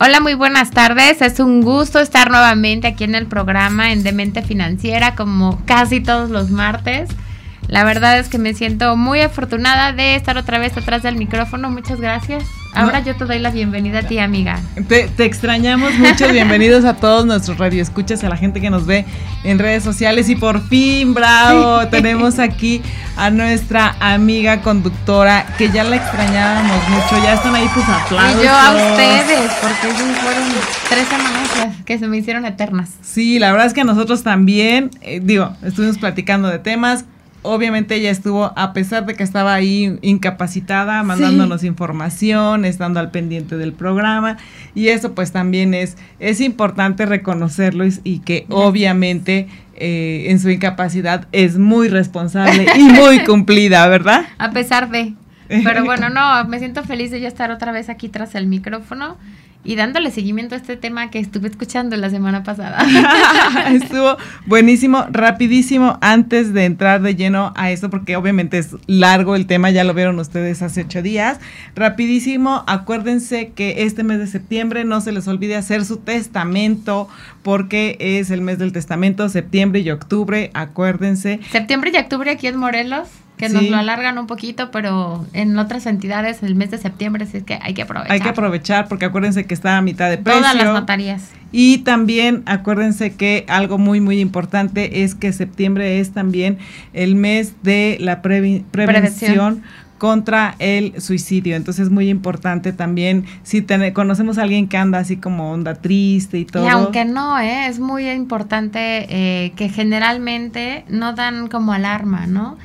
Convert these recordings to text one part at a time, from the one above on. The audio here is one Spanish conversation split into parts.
Hola, muy buenas tardes. Es un gusto estar nuevamente aquí en el programa en Demente Financiera, como casi todos los martes. La verdad es que me siento muy afortunada de estar otra vez atrás del micrófono. Muchas gracias. Ahora yo te doy la bienvenida a ti, amiga. Te, extrañamos mucho. Bienvenidos a todos nuestros radioescuchas, a la gente que nos ve en redes sociales. Y por fin, bravo, tenemos aquí a nuestra amiga conductora que ya la extrañábamos mucho. Ya están ahí tus aplausos. Y yo a ustedes, porque fueron tres semanas que se me hicieron eternas. Sí, la verdad es que a nosotros también, eh, digo, estuvimos platicando de temas obviamente ella estuvo, a pesar de que estaba ahí incapacitada, mandándonos información, estando al pendiente del programa, y eso pues también es, es importante reconocerlo y, que obviamente eh, en su incapacidad es muy responsable y muy cumplida, ¿verdad? A pesar de... Pero bueno, no, me siento feliz de ya estar otra vez aquí tras el micrófono y dándole seguimiento a este tema que estuve escuchando la semana pasada. Estuvo buenísimo, rapidísimo, antes de entrar de lleno a esto, porque obviamente es largo el tema, ya lo vieron ustedes hace ocho días. Rapidísimo, acuérdense que este mes de septiembre no se les olvide hacer su testamento, porque es el mes del testamento, septiembre y octubre, acuérdense. Septiembre y octubre aquí en Morelos que nos lo alargan un poquito, pero en otras entidades el mes de septiembre sí es que hay que aprovechar. Hay que aprovechar porque acuérdense que está a mitad de precio. Todas las notarías. Y también acuérdense que algo muy muy importante es que septiembre es también el mes de la prevención. contra el suicidio. Entonces es muy importante también, si conocemos a alguien que anda así como onda triste y todo. Y aunque no, ¿eh? es muy importante eh, que generalmente no dan como alarma, ¿no?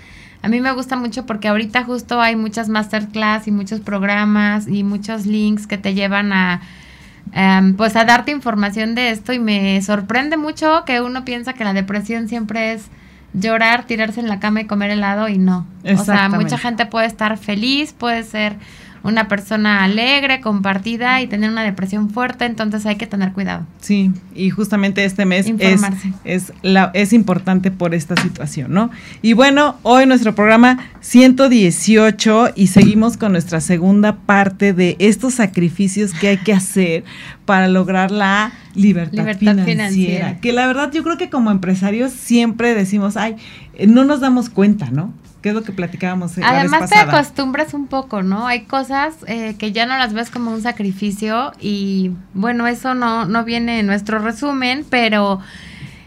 A mí me gusta mucho porque ahorita justo hay muchas masterclass y muchos programas y muchos links que te llevan a em, pues a darte información de esto y me sorprende mucho que uno piensa que la depresión siempre es llorar, tirarse en la cama y comer helado y no. O sea, mucha gente puede estar feliz, puede ser una persona alegre, compartida y tener una depresión fuerte, entonces hay que tener cuidado. Sí, y justamente este mes es, es, la, es importante por esta situación, ¿no? Y bueno, hoy nuestro programa 118 y seguimos con nuestra segunda parte de estos sacrificios que hay que hacer para lograr la libertad, financiera, Que la verdad yo creo que como empresarios siempre decimos, ay, no nos damos cuenta, ¿no? ¿Qué es lo que platicábamos? La Además te acostumbras un poco, ¿no? Hay cosas eh, que ya no las ves como un sacrificio y bueno, eso no, no viene en nuestro resumen, pero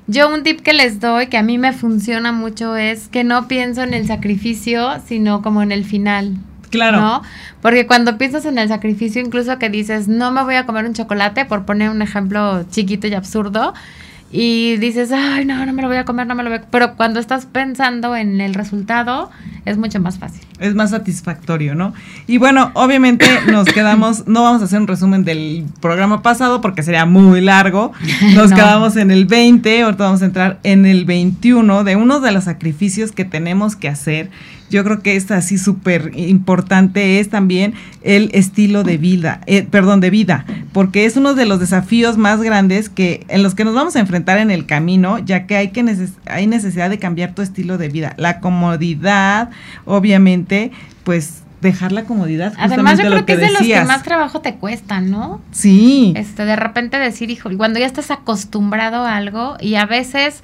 yo un tip que les doy que a mí me funciona mucho es que no pienso en el sacrificio, sino como en el final. Claro. ¿no? Porque cuando piensas en el sacrificio, incluso que dices, no me voy a comer un chocolate, por poner un ejemplo chiquito y absurdo, y dices, ay, no, no me lo voy a comer, no me lo voy a Pero cuando estás pensando en el resultado, es mucho más fácil. Es más satisfactorio, ¿no? Y bueno, obviamente nos quedamos, no vamos a hacer un resumen del programa pasado porque sería muy largo. Nos quedamos en el 20, ahorita vamos a entrar en el 21 de uno de los sacrificios que tenemos que hacer yo creo que es así súper importante es también el estilo de vida, eh, perdón, de vida, porque es uno de los desafíos más grandes que en los que nos vamos a enfrentar en el camino, ya que hay que hay necesidad de cambiar tu estilo de vida, la comodidad, obviamente, pues dejar la comodidad. Además, yo creo que, es de los que más trabajo te cuesta, ¿no? Sí. Este, de repente decir, hijo, cuando ya estás acostumbrado a algo y a veces,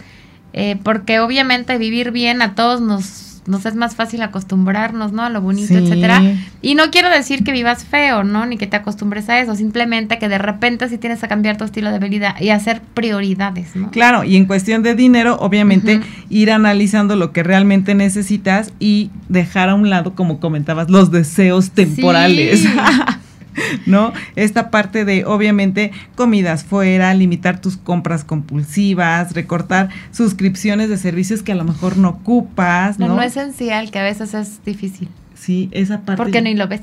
eh, porque obviamente vivir bien a todos nos nos es más fácil acostumbrarnos, ¿no? A lo bonito, etcétera. Y no quiero decir que vivas feo, ¿no? Ni que te acostumbres a eso, simplemente que de repente sí tienes que cambiar tu estilo de vida y hacer prioridades, ¿no? Claro, y en cuestión de dinero, obviamente, ir analizando lo que realmente necesitas y dejar a un lado, como comentabas, los deseos temporales. ¿no? Esta parte de, obviamente, comidas fuera, limitar tus compras compulsivas, recortar suscripciones de servicios que a lo mejor no ocupas, ¿no? No, no esencial, que a veces es difícil. Sí, esa parte. Porque ni lo ves.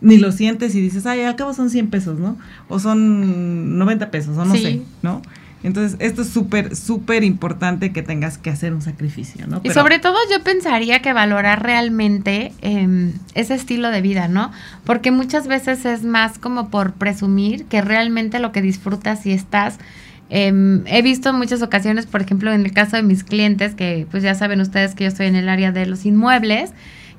Ni lo sientes y dices, ay, al cabo son 100 pesos, ¿no? O son 90 pesos, o no sé, ¿no? Entonces, esto es súper, súper importante que tengas que hacer un sacrificio, ¿no? y sobre todo yo pensaría que valorar realmente em, ese estilo de vida, ¿no? Porque muchas veces es más como por presumir que realmente lo que disfrutas y estás... Em, he visto en muchas ocasiones, por ejemplo, en el caso de mis clientes, que pues ya saben ustedes que yo estoy en el área de los inmuebles,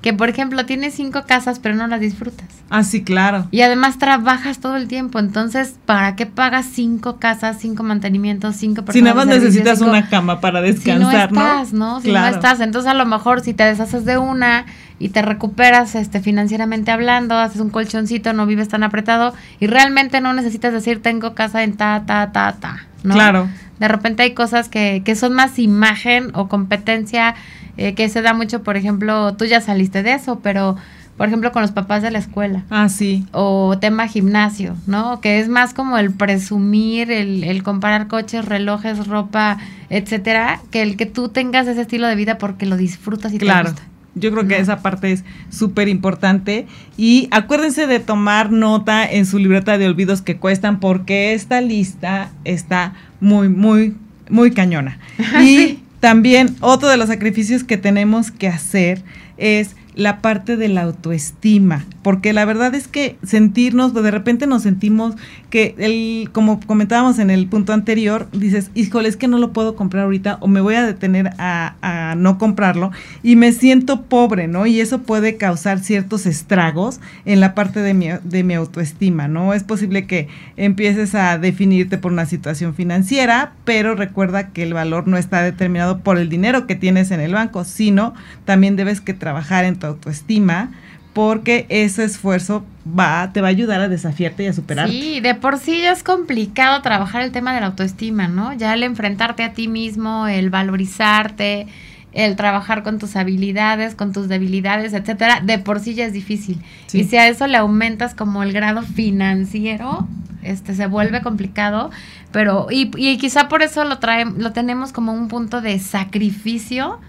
que por ejemplo tienes cinco casas pero no las disfrutas. Ah, sí, claro. Y además trabajas todo el tiempo, entonces, ¿para qué pagas cinco casas, cinco mantenimientos, cinco personas? Si nada más necesitas una cama para descansar, si no estás, ¿no? Si no estás, entonces a lo mejor si te deshaces de una y te recuperas este financieramente hablando, haces un colchoncito, no vives tan apretado y realmente no necesitas decir tengo casa en ta, ta, ta, ta, ¿no? Claro. De repente hay cosas que, que son más imagen o competencia eh, que se da mucho, por ejemplo, tú ya saliste de eso, pero por ejemplo con los papás de la escuela. Ah, sí. O tema gimnasio, ¿no? Que es más como el presumir, el, el comparar coches, relojes, ropa, etcétera, que el que tú tengas ese estilo de vida porque lo disfrutas y claro. te gusta. Yo creo que esa parte es súper importante. Y acuérdense de tomar nota en su libreta de olvidos que cuestan, porque esta lista está muy, muy, muy cañona. Y también otro de los sacrificios que tenemos que hacer es la parte de la autoestima, porque la verdad es que sentirnos, de repente nos sentimos que, el, como comentábamos en el punto anterior, dices, híjole, es que no lo puedo comprar ahorita o me voy a detener a, a no comprarlo y me siento pobre, ¿no? Y eso puede causar ciertos estragos en la parte de mi, de mi autoestima, ¿no? Es posible que empieces a definirte por una situación financiera, pero recuerda que el valor no está determinado por el dinero que tienes en el banco, sino también debes que trabajar en autoestima porque ese esfuerzo va, te va a ayudar a desafiarte y a superarte. Sí, de por sí ya es complicado trabajar el tema de la autoestima, ¿no? Ya el enfrentarte a ti mismo, el valorizarte, el trabajar con tus habilidades, con tus debilidades, etcétera, de por sí ya es difícil. Y si a eso le aumentas como el grado financiero, este se vuelve complicado, pero y, y quizá por eso lo traemos, lo tenemos como un punto de sacrificio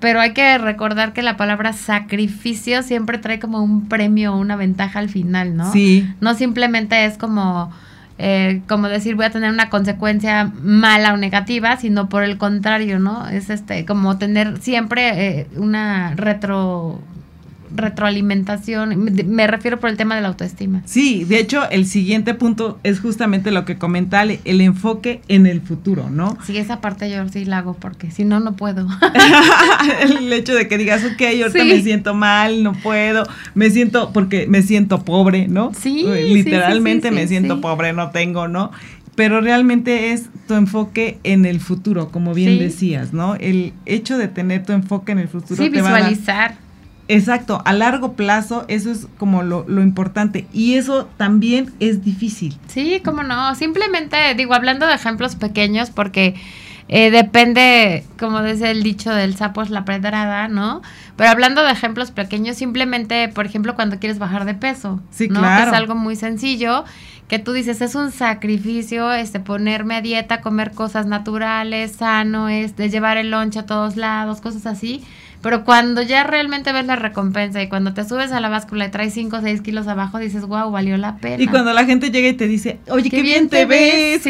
pero hay que recordar que la palabra sacrificio siempre trae como un premio o una ventaja al final, ¿no? Sí. No simplemente es como, eh, como decir voy a tener una consecuencia mala o negativa, sino por el contrario, ¿no? Es este, como tener siempre eh, una retro retroalimentación, me refiero por el tema de la autoestima. Sí, de hecho, el siguiente punto es justamente lo que comenta el enfoque en el futuro, ¿no? Sí, esa parte yo sí la hago porque si no, no puedo. el hecho de que digas, ok, ahorita me siento mal, no puedo, me siento, porque me siento pobre, ¿no? Sí. Literalmente me siento pobre, no tengo, ¿no? pero realmente es tu enfoque en el futuro, como bien decías, ¿no? El hecho de tener tu enfoque en el futuro. Sí, visualizar. Exacto, a largo plazo eso es como lo, lo, importante y eso también es difícil. Sí, cómo no, simplemente digo, hablando de ejemplos pequeños porque eh, depende, como dice el dicho del sapo es la pedrada, ¿no? Pero hablando de ejemplos pequeños, simplemente, por ejemplo, cuando quieres bajar de peso, sí, ¿no? Claro. Que es algo muy sencillo, que tú dices, es un sacrificio, este, ponerme a dieta, comer cosas naturales, sano, es de llevar el lonche a todos lados, cosas así pero cuando ya realmente ves la recompensa y cuando te subes a la báscula y traes 5 o 6 kilos abajo, dices, wow, valió la pena. Y cuando la gente llega y te dice, oye, qué, bien, te, ves.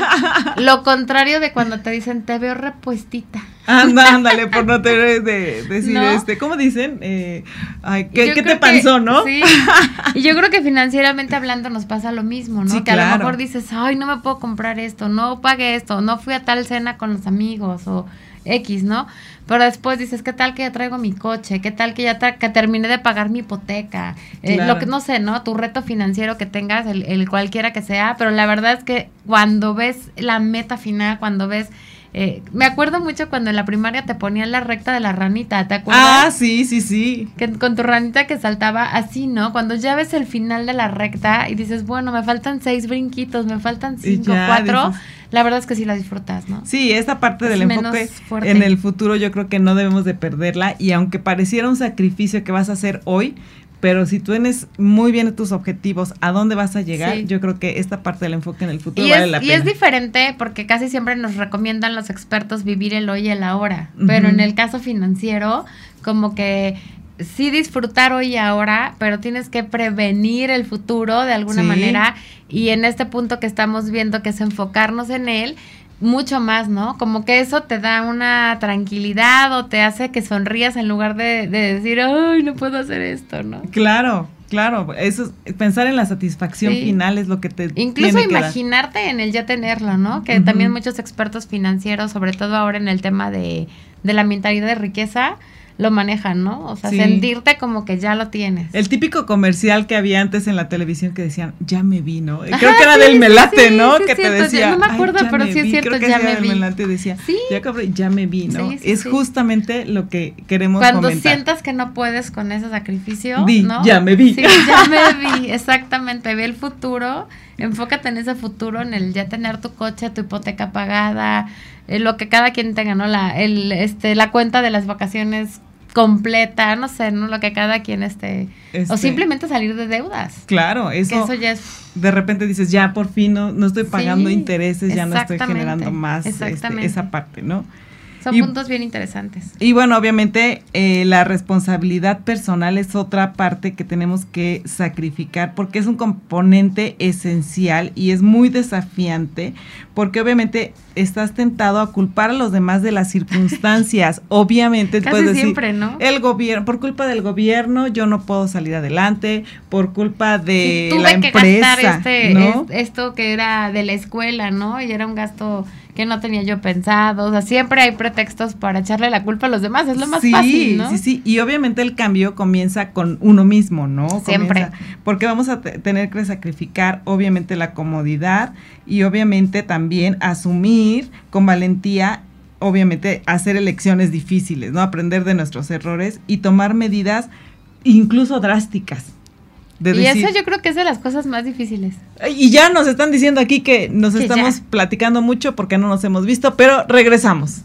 Lo contrario de cuando te dicen, te veo repuestita. Anda, ándale, por no tener de decir este, ¿cómo dicen? Eh, ay, ¿qué, ¿qué te pasó, no? Sí. Y yo creo que financieramente hablando nos pasa lo mismo, ¿no? Sí, que a lo mejor dices, ay, no me puedo comprar esto, no pagué esto, no fui a tal cena con los amigos o X, ¿no? Pero después dices, ¿qué tal que ya traigo mi coche? ¿Qué tal que ya que terminé de pagar mi hipoteca? Eh, lo que no sé, ¿no? Tu reto financiero que tengas, el, el cualquiera que sea, pero la verdad es que cuando ves la meta final, cuando ves eh, me acuerdo mucho cuando en la primaria te ponían la recta de la ranita, ¿te acuerdas? Ah, sí, sí, sí. Que con tu ranita que saltaba así, ¿no? Cuando ya ves el final de la recta y dices, bueno, me faltan seis brinquitos, me faltan cinco, cuatro, la verdad es que sí la disfrutas, ¿no? Sí, esta parte del enfoque en el futuro yo creo que no debemos de perderla y aunque pareciera un sacrificio que vas a hacer hoy, pero si tú tienes muy bien tus objetivos, a dónde vas a llegar, yo creo que esta parte del enfoque en el futuro vale la pena. Y es diferente porque casi siempre nos recomiendan los expertos vivir el hoy y el ahora, pero en el caso financiero, como que sí disfrutar hoy y ahora, pero tienes que prevenir el futuro de alguna manera. Y en este punto que estamos viendo que es enfocarnos en él, mucho más, ¿no? Como que eso te da una tranquilidad o te hace que sonrías en lugar de, de decir, ay, no puedo hacer esto, ¿no? Claro, Claro, eso pensar en la satisfacción final es lo que te incluso imaginarte en el ya tenerlo, ¿no? Que también muchos expertos financieros, sobre todo ahora en el tema de, de la mentalidad de riqueza, lo manejan, ¿no? O sea, sentirte como que ya lo tienes. El típico comercial que había antes en la televisión que decían, ya me vi, ¿no? Creo que era del melate, ¿no? que te decía. no me acuerdo, pero sí es cierto, Creo que ya me vi. melate decía, ya, ya me vi, ¿no? es justamente lo que queremos Cuando sientas que no puedes con ese sacrificio, ¿no? ya me vi. Sí, ya me vi, exactamente. Ve el futuro, enfócate en ese futuro, en el ya tener tu coche, tu hipoteca pagada, eh, lo que cada quien tenga, ¿no? La, el, este, la cuenta de las vacaciones completa, no sé, ¿no? Lo que cada quien esté. o este simplemente salir de deudas. Claro, eso. eso ya es. De repente dices, ya por fin no, no estoy pagando intereses, ya no estoy generando más este, esa parte, ¿no? Son puntos bien interesantes. Y bueno, obviamente eh, la responsabilidad personal es otra parte que tenemos que sacrificar porque es un componente esencial y es muy desafiante porque obviamente estás tentado a culpar a los demás de las circunstancias. obviamente Casi puedes decir, siempre, ¿no? El gobierno, por culpa del gobierno yo no puedo salir adelante, por culpa de la empresa, que gastar este, esto que era de la escuela, ¿no? Y era un gasto que no tenía yo pensado. O sea, siempre hay pretextos para echarle la culpa a los demás, es lo más fácil, ¿no? Sí, sí, y obviamente el cambio comienza con uno mismo, ¿no? Siempre. porque vamos a tener que sacrificar, obviamente, la comodidad y obviamente también asumir con valentía obviamente hacer elecciones difíciles, ¿no? Aprender de nuestros errores y tomar medidas incluso drásticas y eso yo creo que es de las cosas más difíciles. Y ya nos están diciendo aquí que nos estamos platicando mucho porque no nos hemos visto, pero regresamos.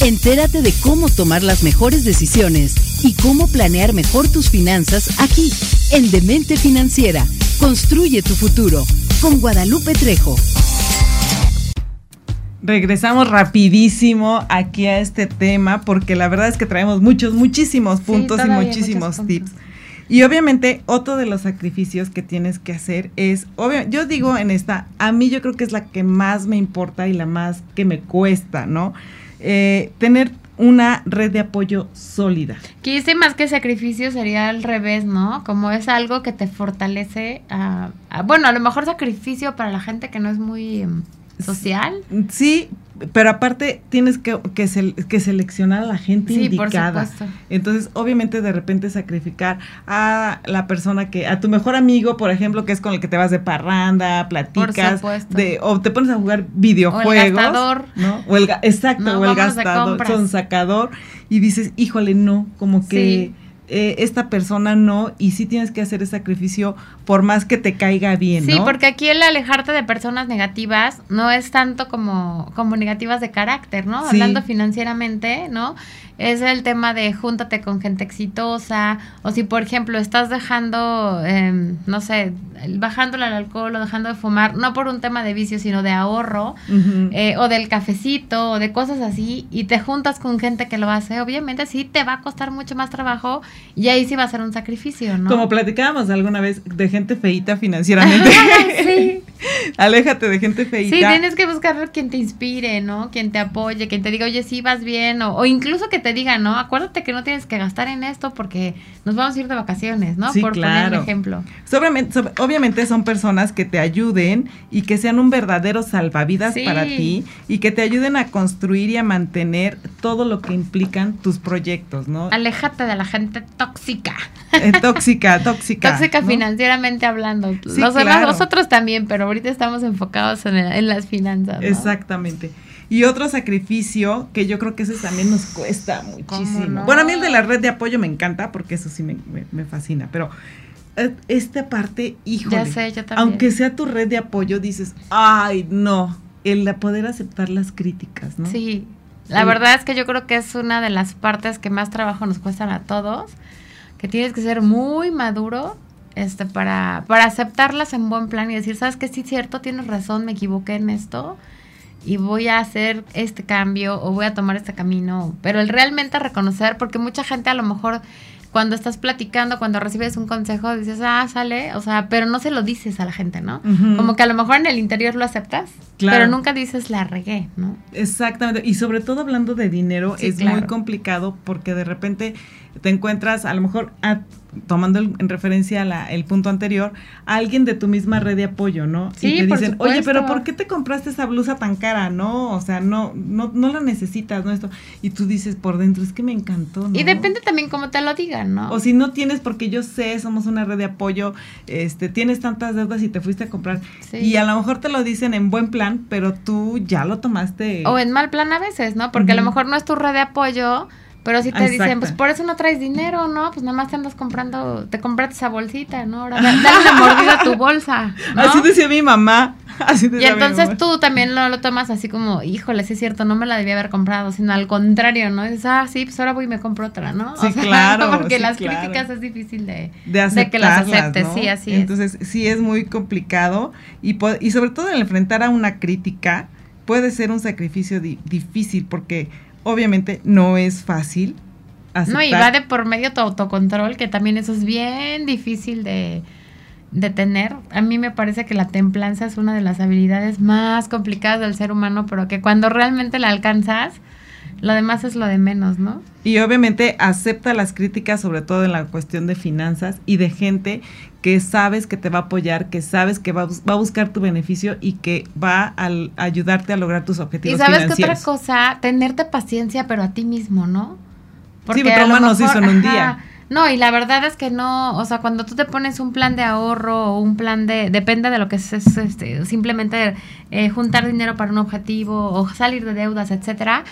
Entérate de cómo tomar las mejores decisiones y cómo planear mejor tus finanzas aquí, en Demente Financiera. Construye tu futuro con Guadalupe Trejo. Regresamos rapidísimo aquí a este tema porque la verdad es que traemos muchos, muchísimos puntos y muchísimos tips. Y obviamente otro de los sacrificios que tienes que hacer es, obvio, yo digo en esta, a mí yo creo que es la que más me importa y la más que me cuesta, ¿no? Eh, tener una red de apoyo sólida. Quise más que sacrificio sería al revés, ¿no? Como es algo que te fortalece a, bueno, a lo mejor sacrificio para la gente que no es muy em, social. Sí, pero aparte tienes que, que, seleccionar a la gente sí, indicada. Por supuesto. Entonces, obviamente, de repente sacrificar a la persona que, a tu mejor amigo, por ejemplo, que es con el que te vas de parranda, platicas, de, o te pones a jugar videojuegos. O el gastador. ¿no? O el, exacto, o el gastador, son sacador, y dices, híjole, no, como que. Eh, esta persona no y sí tienes que hacer el sacrificio por más que te caiga bien. Sí, porque aquí el alejarte de personas negativas no es tanto como, como negativas de carácter, ¿no? Hablando financieramente, ¿no? Es el tema de júntate con gente exitosa, o si por ejemplo estás dejando, eh, no sé, bajándole al alcohol o dejando de fumar, no por un tema de vicio, sino de ahorro, eh, o del cafecito, o de cosas así, y te juntas con gente que lo hace, obviamente sí te va a costar mucho más trabajo y ahí sí va a ser un sacrificio, ¿no? Como platicábamos alguna vez de gente feita financieramente. sí. Aléjate de gente feita. Sí, tienes que buscar quien te inspire, ¿no? Quien te apoye, quien te diga, oye, sí vas bien, o, o incluso que te diga, ¿no? Acuérdate que no tienes que gastar en esto porque nos vamos a ir de vacaciones, ¿no? Por poner un ejemplo. obviamente son personas que te ayuden y que sean un verdadero salvavidas para ti y que te ayuden a construir y a mantener todo lo que implican tus proyectos, ¿no? Aléjate de la gente tóxica. Eh, tóxica, tóxica. tóxica financieramente hablando. nosotros también, pero ahorita estamos enfocados en, en las finanzas. Exactamente. Y otro sacrificio que yo creo que ese también nos cuesta muchísimo. Bueno, a mí el de la red de apoyo me encanta porque eso sí me, fascina, pero eh, esta parte, híjole, ya sé, yo también. aunque sea tu red de apoyo, dices, ay, no, el de poder aceptar las críticas, ¿no? Sí, la verdad es que yo creo que es una de las partes que más trabajo nos cuestan a todos, que tienes que ser muy maduro este, para, para aceptarlas en buen plan y decir, ¿sabes qué? Sí, cierto, tienes razón, me equivoqué en esto y voy a hacer este cambio o voy a tomar este camino, pero el realmente reconocer, porque mucha gente a lo mejor cuando estás platicando, cuando recibes un consejo, dices, ah, sale, o sea, pero no se lo dices a la gente, ¿no? Como que a lo mejor en el interior lo aceptas, pero nunca dices la regué, ¿no? Exactamente, y sobre todo hablando de dinero es muy complicado porque de repente te encuentras a lo mejor tomando en referencia la, el punto anterior, alguien de tu misma red de apoyo, ¿no? Sí, y te dicen, oye, pero ¿por qué te compraste esa blusa tan cara? No, o sea, no, no, no la necesitas, ¿no? Esto. Y tú dices por dentro, es que me encantó, ¿no? Y depende también cómo te lo digan, ¿no? O si no tienes, porque yo sé, somos una red de apoyo, este, tienes tantas deudas y te fuiste a comprar. Y a lo mejor te lo dicen en buen plan, pero tú ya lo tomaste. O en mal plan a veces, ¿no? Porque a lo mejor no es tu red de apoyo pero si te dicen, pues por eso no traes dinero, ¿no? Pues nada más te andas comprando, te compraste esa bolsita, ¿no? Ahora dale una mordida a tu bolsa. ¿no? Así decía mi mamá. Así decía y entonces tú también lo, lo, tomas así como, híjole, sí es cierto, no me la debía haber comprado, sino al contrario, ¿no? dices, ah, sí, pues ahora voy y me compro otra, ¿no? Sí, claro. Porque las críticas es difícil de, de, que las aceptes, sí, así entonces, sí es muy complicado y, y sobre todo el enfrentar a una crítica puede ser un sacrificio difícil porque obviamente no es fácil. No, y va de por medio tu autocontrol, que también eso es bien difícil de, de tener. A mí me parece que la templanza es una de las habilidades más complicadas del ser humano, pero que cuando realmente la alcanzas, lo demás es lo de menos, ¿no? Y obviamente acepta las críticas, sobre todo en la cuestión de finanzas y de gente que sabes que te va a apoyar, que sabes que va, va a buscar tu beneficio y que va a, ayudarte a lograr tus objetivos. Y sabes que otra cosa, tenerte paciencia, pero a ti mismo, ¿no? Porque sí, pero no se hizo en un día. No, y la verdad es que no, o sea, cuando tú te pones un plan de ahorro o un plan de, depende de lo que es, este, simplemente eh, juntar dinero para un objetivo o salir de deudas, etcétera,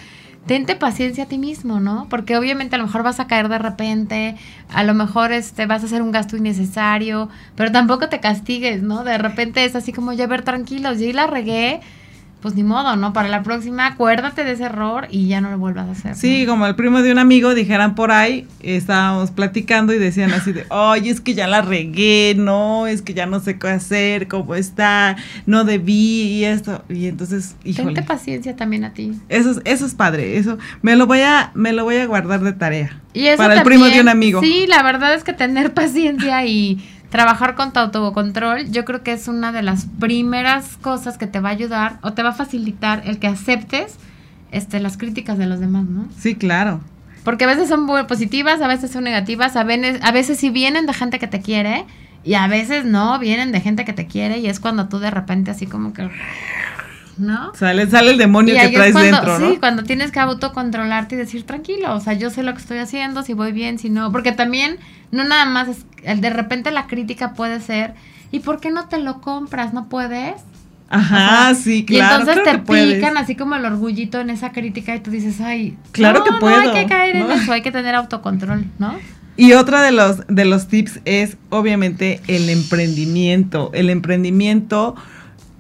tente paciencia a ti mismo, ¿no? Porque obviamente a lo mejor vas a caer de repente, a lo mejor este vas a hacer un gasto innecesario, pero tampoco te castigues, ¿no? De repente es así como ya ver tranquilos, y la regué, pues ni modo, ¿no? Para la próxima, acuérdate de ese error y ya no lo vuelvas a hacer. Sí, como el primo de un amigo, dijeran por ahí, estábamos platicando y decían así de, oye, es que ya la regué, no, es que ya no sé qué hacer, cómo está, no debí y esto. Y entonces, híjole. Tente paciencia también a ti. Eso es, eso es padre, eso, me lo voy a, me lo voy a guardar de tarea. Y eso para el primo de un amigo. Sí, la verdad es que tener paciencia y trabajar con tu autocontrol, yo creo que es una de las primeras cosas que te va a ayudar o te va a facilitar el que aceptes este, las críticas de los demás, ¿no? Sí, claro. Porque a veces son muy positivas, a veces son negativas, a veces, a veces sí vienen de gente que te quiere y a veces no, vienen de gente que te quiere y es cuando tú de repente así como que ¿no? Sale, sale el demonio que traes dentro, ¿no? Sí, cuando tienes que autocontrolarte y decir, tranquilo, o sea, yo sé lo que estoy haciendo, si voy bien, si no, porque también, no nada más, es, de repente la crítica puede ser, ¿y por qué no te lo compras? ¿No puedes? Ajá, sí, claro. Y entonces te pican así como el orgullito en esa crítica y tú dices, ay, claro que puedo. No hay que caer en eso, hay que tener autocontrol, ¿no? Y otra de los, de los tips es obviamente el emprendimiento. El emprendimiento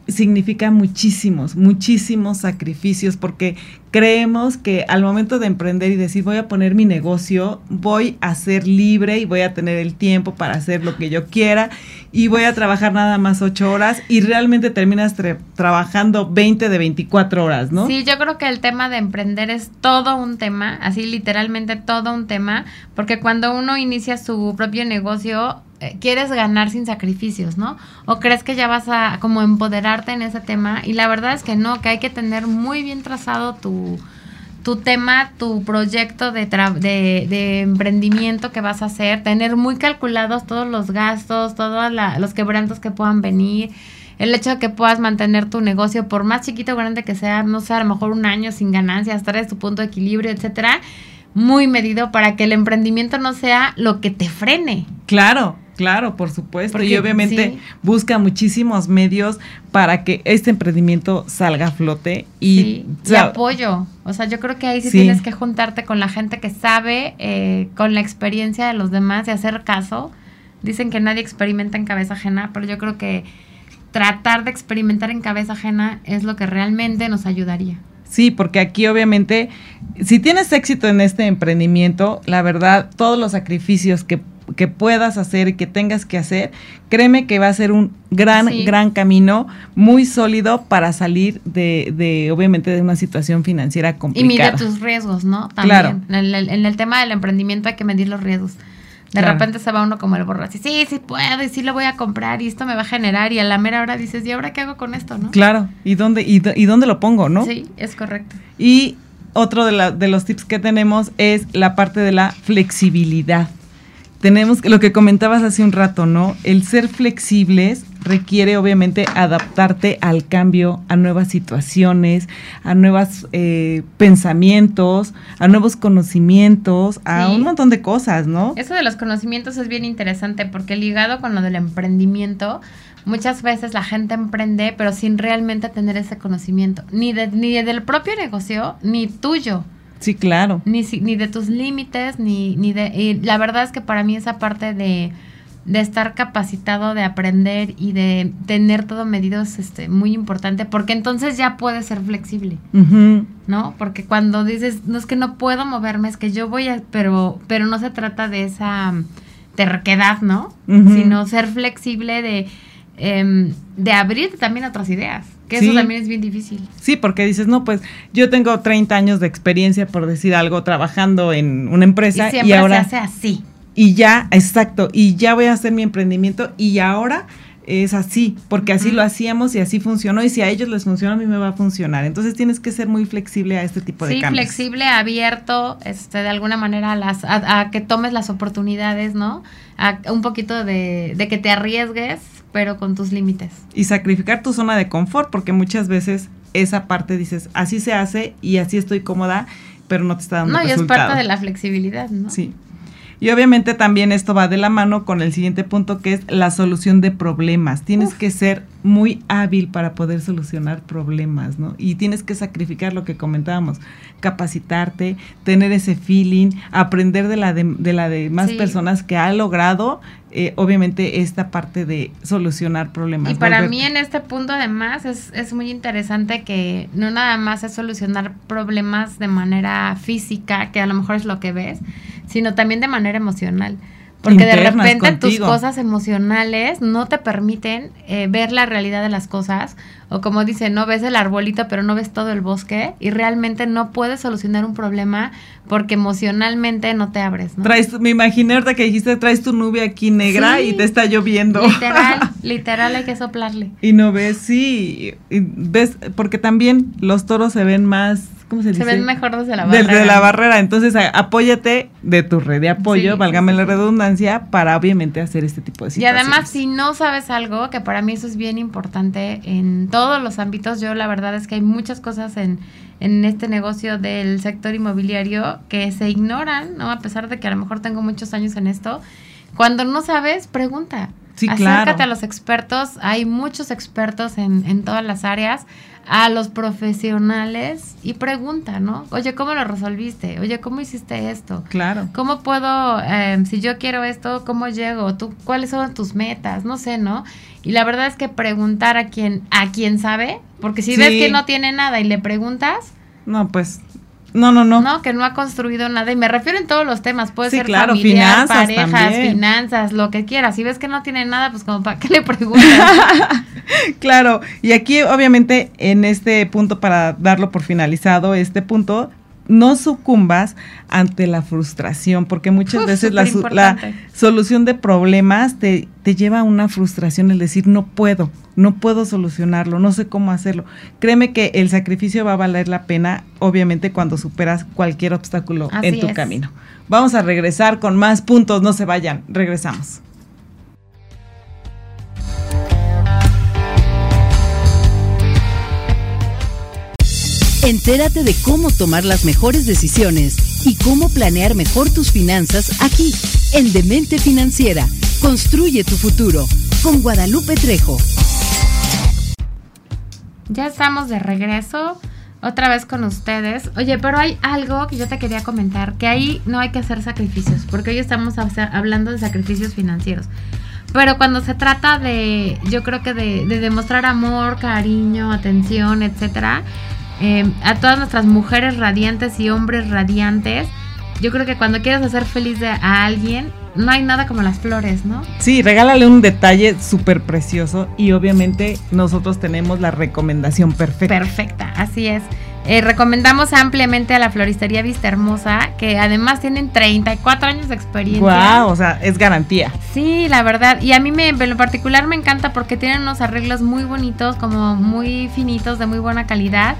significa muchísimos, muchísimos sacrificios porque creemos que al momento de emprender y decir voy a poner mi negocio, voy a ser libre y voy a tener el tiempo para hacer lo que yo quiera y voy a trabajar nada más ocho horas y realmente terminas trabajando 20 de 24 horas, ¿no? Sí, yo creo que el tema de emprender es todo un tema, así literalmente todo un tema, porque cuando uno inicia su propio negocio, eh, quieres ganar sin sacrificios, ¿no? O crees que ya vas a como empoderarte en ese tema y la verdad es que no, que hay que tener muy bien trazado tu, tu tema, tu proyecto de, de, emprendimiento que vas a hacer, tener muy calculados todos los gastos, todos los quebrantos que puedan venir, el hecho de que puedas mantener tu negocio, por más chiquito o grande que sea, no sé, a lo mejor un año sin ganancias, en tu punto de equilibrio, etcétera, muy medido para que el emprendimiento no sea lo que te frene. Claro, Claro, por supuesto. y obviamente busca muchísimos medios para que este emprendimiento salga a flote y, apoyo. O sea, yo creo que ahí sí, tienes que juntarte con la gente que sabe, eh, con la experiencia de los demás y hacer caso. Dicen que nadie experimenta en cabeza ajena, pero yo creo que tratar de experimentar en cabeza ajena es lo que realmente nos ayudaría. Sí, porque aquí obviamente, si tienes éxito en este emprendimiento, la verdad, todos los sacrificios que que puedas hacer y que tengas que hacer, créeme que va a ser un gran, gran camino, muy sólido para salir de, de, obviamente, de una situación financiera complicada. Y mide tus riesgos, ¿no? También. Claro. En el, en el tema del emprendimiento hay que medir los riesgos. De repente se va uno como el borro así, sí, sí puedo y sí lo voy a comprar y esto me va a generar y a la mera hora dices, ¿y ahora qué hago con esto, no? Claro, ¿y dónde, y, dónde lo pongo, no? Sí, es correcto. Y otro de, de los tips que tenemos es la parte de la flexibilidad tenemos lo que comentabas hace un rato, ¿no? El ser flexibles requiere obviamente adaptarte al cambio, a nuevas situaciones, a nuevos eh, pensamientos, a nuevos conocimientos, a un montón de cosas, ¿no? Eso de los conocimientos es bien interesante porque ligado con lo del emprendimiento, muchas veces la gente emprende pero sin realmente tener ese conocimiento, ni, de, ni del propio negocio, ni tuyo. Sí, claro. Ni, ni de tus límites, ni, ni de... Y la verdad es que para mí esa parte de, de estar capacitado, de aprender y de tener todo medido es este, muy importante, porque entonces ya puedes ser flexible, ¿no? Porque cuando dices, no es que no puedo moverme, es que yo voy a... Pero, pero no se trata de esa terquedad, ¿no? Sino ser flexible de, eh, de abrir también otras ideas. Que eso también es bien difícil. Sí, porque dices, no, pues yo tengo 30 años de experiencia, por decir algo, trabajando en una empresa. Y, y ahora se hace así. Y ya, exacto, y ya voy a hacer mi emprendimiento y ahora es así, porque así lo hacíamos y así funcionó y si a ellos les funciona, a mí me va a funcionar. Entonces tienes que ser muy flexible a este tipo de cambios. Sí, flexible, abierto, este, de alguna manera a, las, a, que tomes las oportunidades, ¿no? A un poquito de, de que te arriesgues pero con tus límites. Y sacrificar tu zona de confort, porque muchas veces esa parte dices, así se hace y así estoy cómoda, pero no te está dando No, y es parte de la flexibilidad, ¿no? Sí. Y obviamente también esto va de la mano con el siguiente punto que es la solución de problemas. Tienes que ser muy hábil para poder solucionar problemas, ¿no? Y tienes que sacrificar lo que comentábamos, capacitarte, tener ese feeling, aprender de la de, de la demás personas que ha logrado eh, obviamente esta parte de solucionar problemas. Y para mí en este punto además es, es muy interesante que no nada más es solucionar problemas de manera física, que a lo mejor es lo que ves, sino también de manera emocional. Porque de repente tus cosas emocionales no te permiten eh, ver la realidad de las cosas. O como dice, no ves el arbolito, pero no ves todo el bosque. Y realmente no puedes solucionar un problema porque emocionalmente no te abres. ¿no? Traes, me imaginé ahorita que dijiste, traes tu nube aquí negra y te está lloviendo. Literal, literal hay que soplarle. Y no ves, sí. ves, porque también los toros se ven más ¿cómo se, dice? Se ven mejor desde la barrera. Desde la barrera. Entonces, apóyate de tu red de apoyo, válgame la redundancia, para obviamente hacer este tipo de situaciones. Y además, si no sabes algo, que para mí eso es bien importante en todos los ámbitos, yo la verdad es que hay muchas cosas en, en este negocio del sector inmobiliario que se ignoran, ¿no? A pesar de que a lo mejor tengo muchos años en esto. Cuando no sabes, pregunta. Sí, Acércate a los expertos, hay muchos expertos en, en todas las áreas a los profesionales y pregunta, ¿no? Oye, ¿cómo lo resolviste? Oye, ¿cómo hiciste esto? Claro. ¿Cómo puedo, em, si yo quiero esto, cómo llego? ¿Tú, ¿Cuáles son tus metas? No sé, ¿no? Y la verdad es que preguntar a quien, a quien sabe, porque si ves que no tiene nada y le preguntas... No, pues no, no, no. No, que no ha construido nada. Y me refiero en todos los temas. Puede ser claro, familiar, parejas, finanzas, lo que quieras. Si ves que no tiene nada, pues como para qué le preguntas. claro. Y aquí, obviamente, en este punto, para darlo por finalizado, este punto, no sucumbas ante la frustración, porque muchas veces la, solución de problemas te, te, lleva a una frustración, el decir, no puedo, no puedo solucionarlo, no sé cómo hacerlo. Créeme que el sacrificio va a valer la pena, obviamente, cuando superas cualquier obstáculo en tu camino. Vamos a regresar con más puntos, no se vayan, regresamos. Entérate de cómo tomar las mejores decisiones y cómo planear mejor tus finanzas aquí, en Demente Financiera. Construye tu futuro con Guadalupe Trejo. Ya estamos de regreso otra vez con ustedes. Oye, pero hay algo que yo te quería comentar, que ahí no hay que hacer sacrificios, porque hoy estamos hablando de sacrificios financieros. Pero cuando se trata de, yo creo que de, de demostrar amor, cariño, atención, etcétera, eh, a todas nuestras mujeres radiantes y hombres radiantes. Yo creo que cuando quieres hacer feliz a alguien, no hay nada como las flores, ¿no? Sí, regálale un detalle súper precioso y obviamente nosotros tenemos la recomendación perfecta. Perfecta, así es. Eh, recomendamos ampliamente a la floristería Vista Hermosa, que además tienen 34 años de experiencia. Wow, o sea, es garantía. Sí, la verdad. Y a mí me, en lo particular me encanta porque tienen unos arreglos muy bonitos, como muy finitos, de muy buena calidad.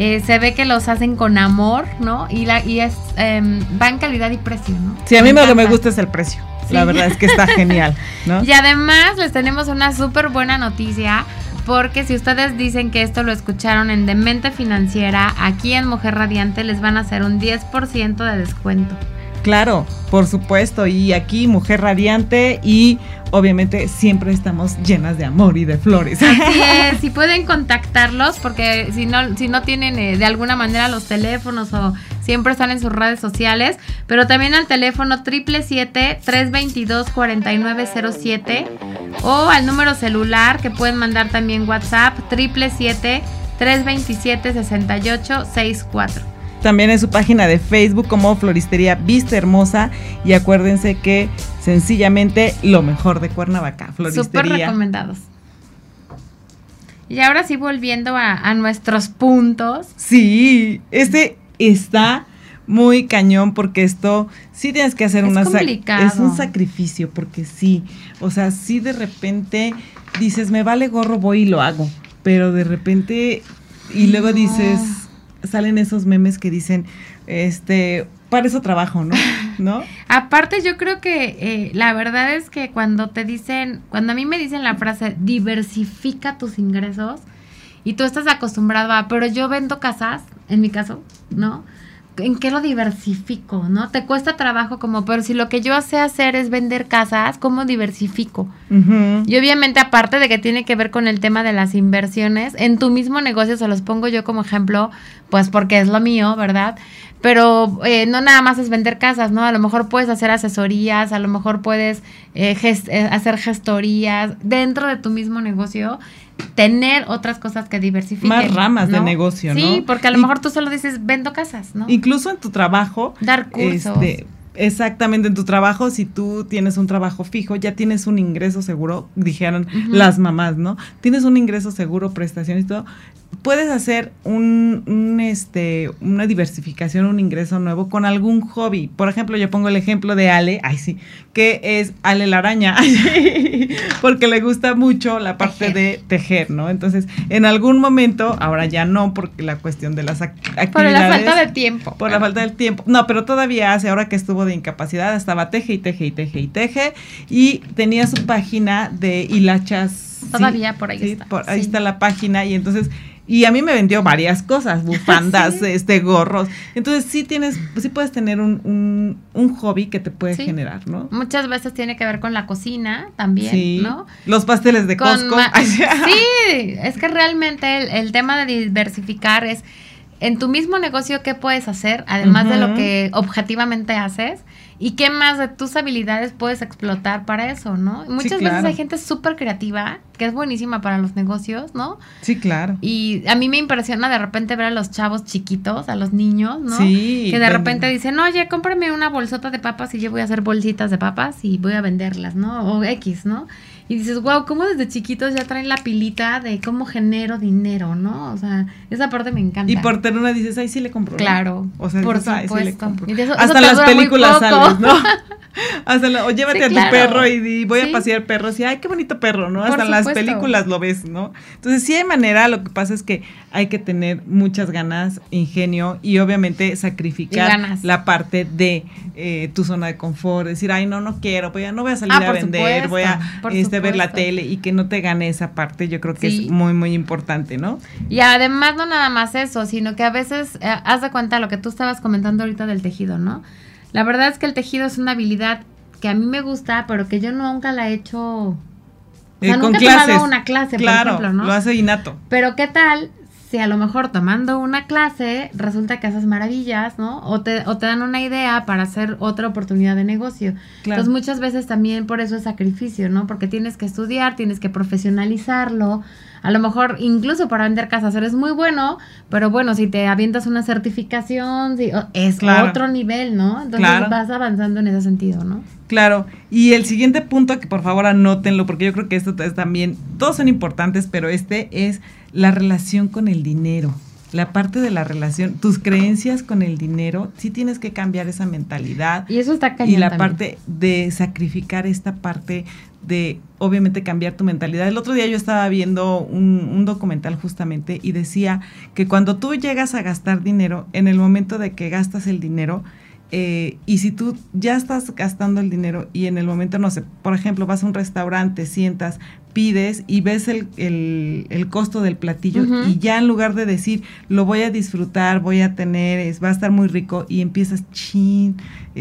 Eh, se ve que los hacen con amor, ¿no? Y, la, y es, em, va en calidad y precio, ¿no? Sí, a mí lo que me gusta es el precio. La verdad es que está genial, ¿no? Y además les tenemos una súper buena noticia porque si ustedes dicen que esto lo escucharon en Demente Financiera, aquí en Mujer Radiante les van a hacer un 10% de descuento. Claro, por supuesto, y aquí Mujer Radiante y obviamente siempre estamos llenas de amor y de flores. Así es, si pueden contactarlos porque si no, si no tienen eh, de alguna manera los teléfonos o siempre están en sus redes sociales, pero también al teléfono 777-322-4907 o al número celular que pueden mandar también WhatsApp 777-327-6864. También en su página de Facebook como Floristería Vista Hermosa y acuérdense que sencillamente lo mejor de Cuernavaca, Floristería. Súper recomendados. Y ahora sí volviendo a, a nuestros puntos. Sí, este está muy cañón porque esto sí tienes que hacer Es una complicado. es un sacrificio porque sí, o sea, sí de repente dices, me vale gorro, voy y lo hago, pero de repente y luego No. dices, salen esos memes que dicen, este, para eso trabajo, ¿no? ¿No? Aparte, yo creo que eh, la verdad es que cuando te dicen, cuando a mí me dicen la frase diversifica tus ingresos y tú estás acostumbrado a, pero yo vendo casas, en mi caso, ¿no? ¿En qué lo diversifico, no? Te cuesta trabajo como, pero si lo que yo sé hacer es vender casas, ¿cómo diversifico? Y obviamente aparte de que tiene que ver con el tema de las inversiones, en tu mismo negocio se los pongo yo como ejemplo, pues porque es lo mío, ¿verdad? Pero eh, no nada más es vender casas, ¿no? A lo mejor puedes hacer asesorías, a lo mejor puedes eh, eh, hacer gestorías dentro de tu mismo negocio, tener otras cosas que diversifiquen. Más ramas de negocio, ¿no? Sí, porque a lo Y- mejor tú solo dices vendo casas, ¿no? Incluso en tu trabajo, Dar cursos. Este, exactamente, en tu trabajo, si tú tienes un trabajo fijo, ya tienes un ingreso seguro, dijeron las mamás, ¿no? Tienes un ingreso seguro, prestaciones y todo. Puedes hacer un, un, este, una diversificación, un ingreso nuevo con algún hobby. Por ejemplo, yo pongo el ejemplo de Ale, ay sí, que es Ale la araña, porque le gusta mucho la parte Tejer. de tejer, ¿no? Entonces, en algún momento, ahora ya no, porque la cuestión de las ac- actividades. Por la falta de tiempo. Por la falta del tiempo. No, pero todavía hace, ahora que estuvo de incapacidad, estaba teje y teje y teje y teje. Y tenía su página de hilachas. ¿Sí? Todavía por ahí Sí, está, por ahí sí. está la página. Y entonces, y a mí me vendió varias cosas, bufandas, Sí. este, gorros. Entonces sí tienes, sí puedes tener un, un, un hobby que te puede Sí. generar, ¿no? Muchas veces tiene que ver con la cocina también, sí. ¿no? Los pasteles de Con Costco. sí. es que realmente el, el tema de diversificar es en tu mismo negocio qué puedes hacer, además de lo que objetivamente haces, y qué más de tus habilidades puedes explotar para eso, ¿no? Muchas veces claro. hay gente súper creativa, que es buenísima para los negocios, ¿no? Sí, claro. Y a mí me impresiona de repente ver a los chavos chiquitos, a los niños, ¿no? Sí. que de venden. repente dicen, oye, cómprame una bolsota de papas y yo voy a hacer bolsitas de papas y voy a venderlas, ¿no? O X, ¿no? Y dices, wow, cómo desde chiquitos ya traen la pilita de cómo genero dinero, ¿no? O sea, esa parte me encanta. Y por tener una dices, ay, sí le compro. Claro, O sea, por dices, "Ay, sí le supuesto. compro". Y eso- Hasta las películas sales, ¿no? Hasta la- o llévate Sí, a tu claro. perro y voy Sí. a pasear perros y ay, qué bonito perro, ¿no? Por Hasta las supuesto. películas lo ves, ¿no? Entonces, sí hay manera, lo que pasa es que hay que tener muchas ganas, ingenio y obviamente sacrificar la parte de eh, tu zona de confort, decir, ay, no, no quiero, voy a, no voy a salir Ah, a vender, supuesto, voy a por ver la tele y que no te gane esa parte, yo creo que Sí. es muy, muy importante, ¿no? Y además no nada más eso, sino que a veces, eh, haz de cuenta lo que tú estabas comentando ahorita del tejido, ¿no? La verdad es que el tejido es una habilidad que a mí me gusta, pero que yo nunca la he hecho... O sea, Eh, nunca he tomado una clase, por claro, ejemplo, ¿no? lo hace innato. Pero ¿qué tal si a lo mejor tomando una clase resulta que haces maravillas, ¿no? O te, o te dan una idea para hacer otra oportunidad de negocio. Claro. Entonces muchas veces también por eso es sacrificio, ¿no? Porque tienes que estudiar, tienes que profesionalizarlo. A lo mejor incluso para vender casas eres muy bueno, pero bueno, si te avientas una certificación, o- es Claro. otro nivel, ¿no? Entonces Claro. vas avanzando en ese sentido, ¿no? Claro, y el siguiente punto que por favor anótenlo, porque yo creo que esto es también, todos son importantes, pero este es la relación con el dinero. la parte de la relación, tus creencias con el dinero, sí tienes que cambiar esa mentalidad. Y eso está cañón Y la también. parte de sacrificar esta parte de, obviamente, cambiar tu mentalidad. El otro día yo estaba viendo un, un documental justamente y decía que cuando tú llegas a gastar dinero, en el momento de que gastas el dinero, eh, y si tú ya estás gastando el dinero y en el momento, no sé, por ejemplo, vas a un restaurante, sientas, pides y ves el, el- el costo del platillo y ya en lugar de decir, lo voy a disfrutar, voy a tener, es, va a estar muy rico y empiezas, chin,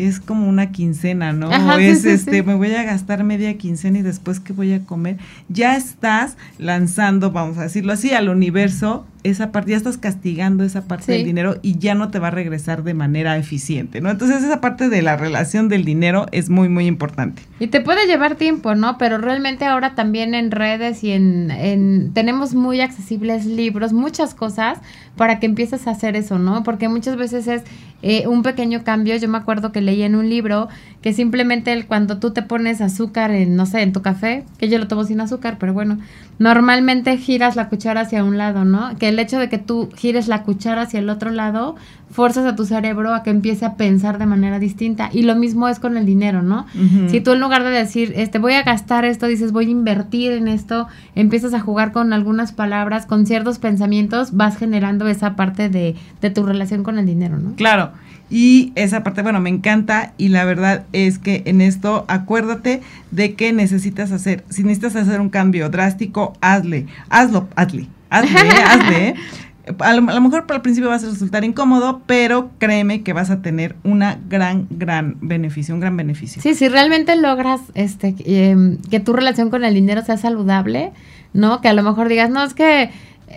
es como una quincena, ¿no? Ajá, es sí, este, sí. me voy a gastar media quincena y después qué voy a comer. Ya estás lanzando, vamos a decirlo así, al universo esa parte, ya estás castigando esa parte Sí. del dinero y ya no te va a regresar de manera eficiente, ¿no? Entonces esa parte de la relación del dinero es muy, muy importante. Y te puede llevar tiempo, ¿no? Pero realmente ahora también en redes y en, en- tenemos muy accesibles libros, muchas cosas para que empieces a hacer eso, ¿no? Porque muchas veces es eh, un pequeño cambio. Yo me acuerdo que leí en un libro que simplemente el, cuando tú te pones azúcar en, no sé, en tu café, que yo lo tomo sin azúcar, pero bueno, normalmente giras la cuchara hacia un lado, ¿no? Que el hecho de que tú gires la cuchara hacia el otro lado, fuerzas a tu cerebro a que empiece a pensar de manera distinta. Y lo mismo es con el dinero, ¿no? Si tú en lugar de decir, este, voy a gastar esto, dices, voy a invertir en esto, empiezas a jugar con algunas palabras, con ciertos pensamientos, vas generando esa parte de, de tu relación con el dinero, ¿no? Claro. Y esa parte, bueno, me encanta y la verdad es que en esto acuérdate de que necesitas hacer, si necesitas hacer un cambio drástico, hazle, hazlo, hazle, hazle, ¿eh? hazle. ¿eh? A lo, a lo mejor para el principio vas a resultar incómodo, pero créeme que vas a tener una gran, gran beneficio, un gran beneficio. Sí, si realmente logras este em, que tu relación con el dinero sea saludable, ¿no? Que a lo mejor digas, no, es que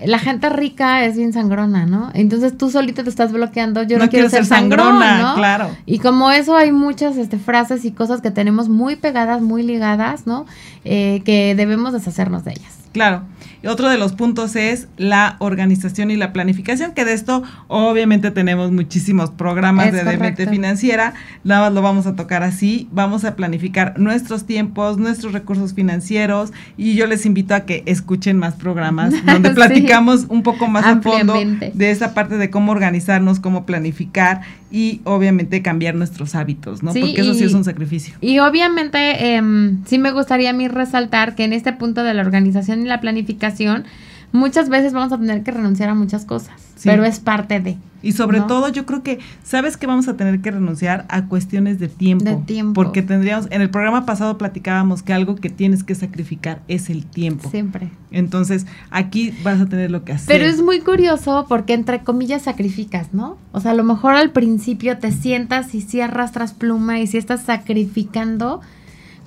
la gente rica es bien sangrona, ¿no? Entonces tú solito te estás bloqueando, yo no, quiero, ser sangrona, ¿no? claro. Y como eso hay muchas este, frases y cosas que tenemos muy pegadas, muy ligadas, ¿no? Eh, que debemos deshacernos de ellas. Claro. Y otro de los puntos es la organización y la planificación, que de esto obviamente tenemos muchísimos programas Es de Demente correcto. Financiera, nada más lo vamos a tocar así, vamos a planificar nuestros tiempos, nuestros recursos financieros y yo les invito a que escuchen más programas donde Sí. platicamos un poco más a fondo de esa parte de cómo organizarnos, cómo planificar y obviamente cambiar nuestros hábitos, ¿no? Sí, Porque eso sí es un sacrificio. Y obviamente em, sí me gustaría a mí resaltar que en este punto de la organización y la planificación muchas veces vamos a tener que renunciar a muchas cosas, Sí. pero es parte de. Y sobre ¿no? todo, yo creo que, ¿sabes que vamos a tener que renunciar a cuestiones de tiempo? De tiempo. Porque tendríamos, en el programa pasado platicábamos que algo que tienes que sacrificar es el tiempo. Siempre. Entonces, aquí vas a tener lo que hacer. Pero es muy curioso porque entre comillas sacrificas, ¿no? O sea, a lo mejor al principio te sientas y sí arrastras pluma y sí estás sacrificando,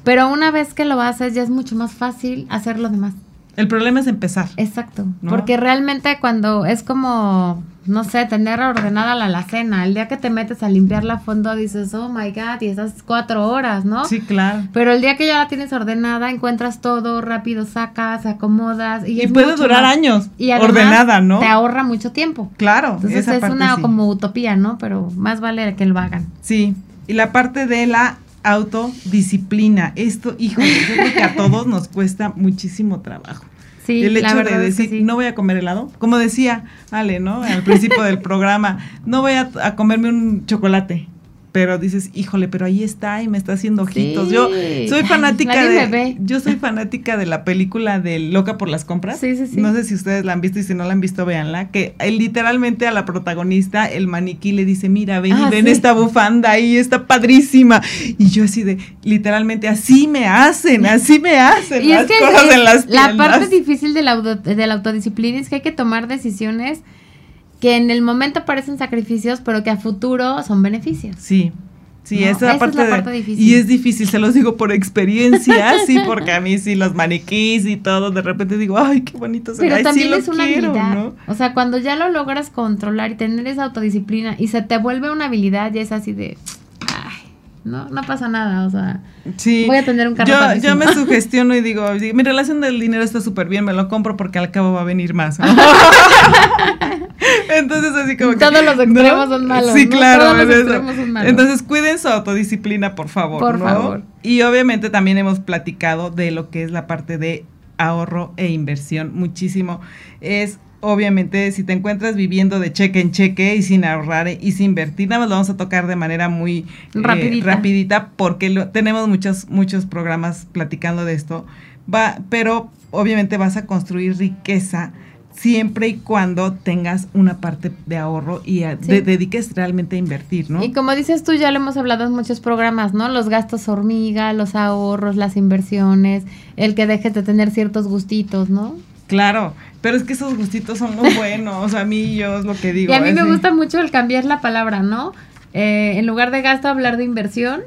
pero una vez que lo haces ya es mucho más fácil hacer lo demás. El problema es empezar. Exacto. ¿No? Porque realmente cuando es como, no sé, tener ordenada la alacena, el día que te metes a limpiarla a fondo dices, oh my god, y esas cuatro horas, ¿no? Sí, claro. Pero el día que ya la tienes ordenada, encuentras todo, rápido sacas, acomodas. Y, Y, puede durar más- años. Y además ordenada, ¿no? Te ahorra mucho tiempo. Claro. Entonces esa es parte una sí. como utopía, ¿no? Pero más vale que lo hagan. Sí. Y la parte de la autodisciplina. Esto, híjole, yo creo que a todos nos cuesta muchísimo trabajo. Sí, el hecho de decir, sí. no voy a comer helado, como decía Ale, ¿no? Al principio del programa, no voy a, a comerme un chocolate. Pero dices, híjole, pero ahí está y me está haciendo ojitos. Sí. Yo soy fanática de. ve. Yo soy fanática de la película de Loca por las compras. Sí, sí, sí. No sé si ustedes la han visto y si no la han visto, véanla. Que eh, literalmente a la protagonista, el maniquí le dice, mira, ven, Ah, ven sí. esta bufanda ahí, está padrísima. Y yo así de, literalmente, así me hacen, así me hacen Y las es que cosas es- en las la tiendas. parte difícil de la, auto- de la autodisciplina es que hay que tomar decisiones que en el momento parecen sacrificios, pero que a futuro son beneficios. Sí. Sí, ¿No? esa, Esa es parte, la de- parte difícil. Y es difícil, se los digo por experiencia, sí, porque a mí sí, los maniquís y todo, de repente digo, ay, qué bonito se Pero ay, también sí es una quiero, habilidad. ¿no? O sea, cuando ya lo logras controlar y tener esa autodisciplina y se te vuelve una habilidad, ya es así de, no, no pasa nada, o sea, Sí. Voy a tener un carro yo, padrísimo. yo me sugestiono y digo, mi relación del dinero está súper bien, me lo compro porque al cabo va a venir más. Entonces así como que, Todos los extremos son malos, Sí, claro. Todos los extremos son malos. Entonces cuiden su autodisciplina, por favor. Por ¿no? favor. Y obviamente también hemos platicado de lo que es la parte de ahorro e inversión muchísimo. Es obviamente, si te encuentras viviendo de cheque en cheque y sin ahorrar y sin invertir, nada más lo vamos a tocar de manera muy eh, rapidita, porque lo, tenemos muchos, muchos programas platicando de esto. Va, pero obviamente vas a construir riqueza siempre y cuando tengas una parte de ahorro y te dediques realmente a invertir, ¿no? Y como dices tú, ya lo hemos hablado en muchos programas, ¿no? Los gastos hormiga, los ahorros, las inversiones, el que dejes de tener ciertos gustitos, ¿no? Claro, pero es que esos gustitos son muy buenos, a mí yo es lo que digo. Y a mí me gusta mucho el cambiar la palabra, ¿no? Eh, en lugar de gasto, hablar de inversión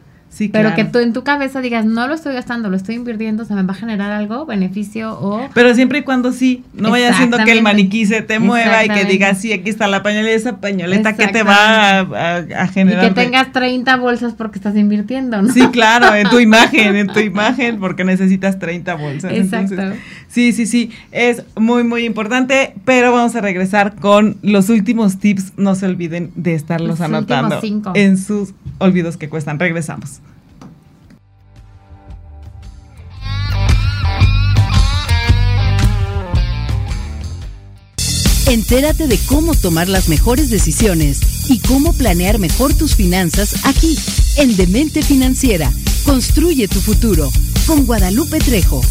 pero que tú en tu cabeza digas, no lo estoy gastando, lo estoy invirtiendo, se me va a generar algo, beneficio o... Pero siempre y cuando sí, no vaya haciendo que el maniquí se te mueva y que digas, sí, aquí está la pañoleta, esa pañoleta que te va a, generar... Y que tengas 30 bolsas porque estás invirtiendo, ¿no? Sí, claro, en tu imagen, en tu imagen, porque necesitas 30 bolsas. Exacto. sí, sí, sí, es muy, muy importante, pero vamos a regresar con los últimos tips, no se olviden de estarlos anotando en sus olvidos que cuestan. Regresamos. Entérate de cómo tomar las mejores decisiones y cómo planear mejor tus finanzas aquí, en Demente Financiera. Construye tu futuro con Guadalupe Trejo.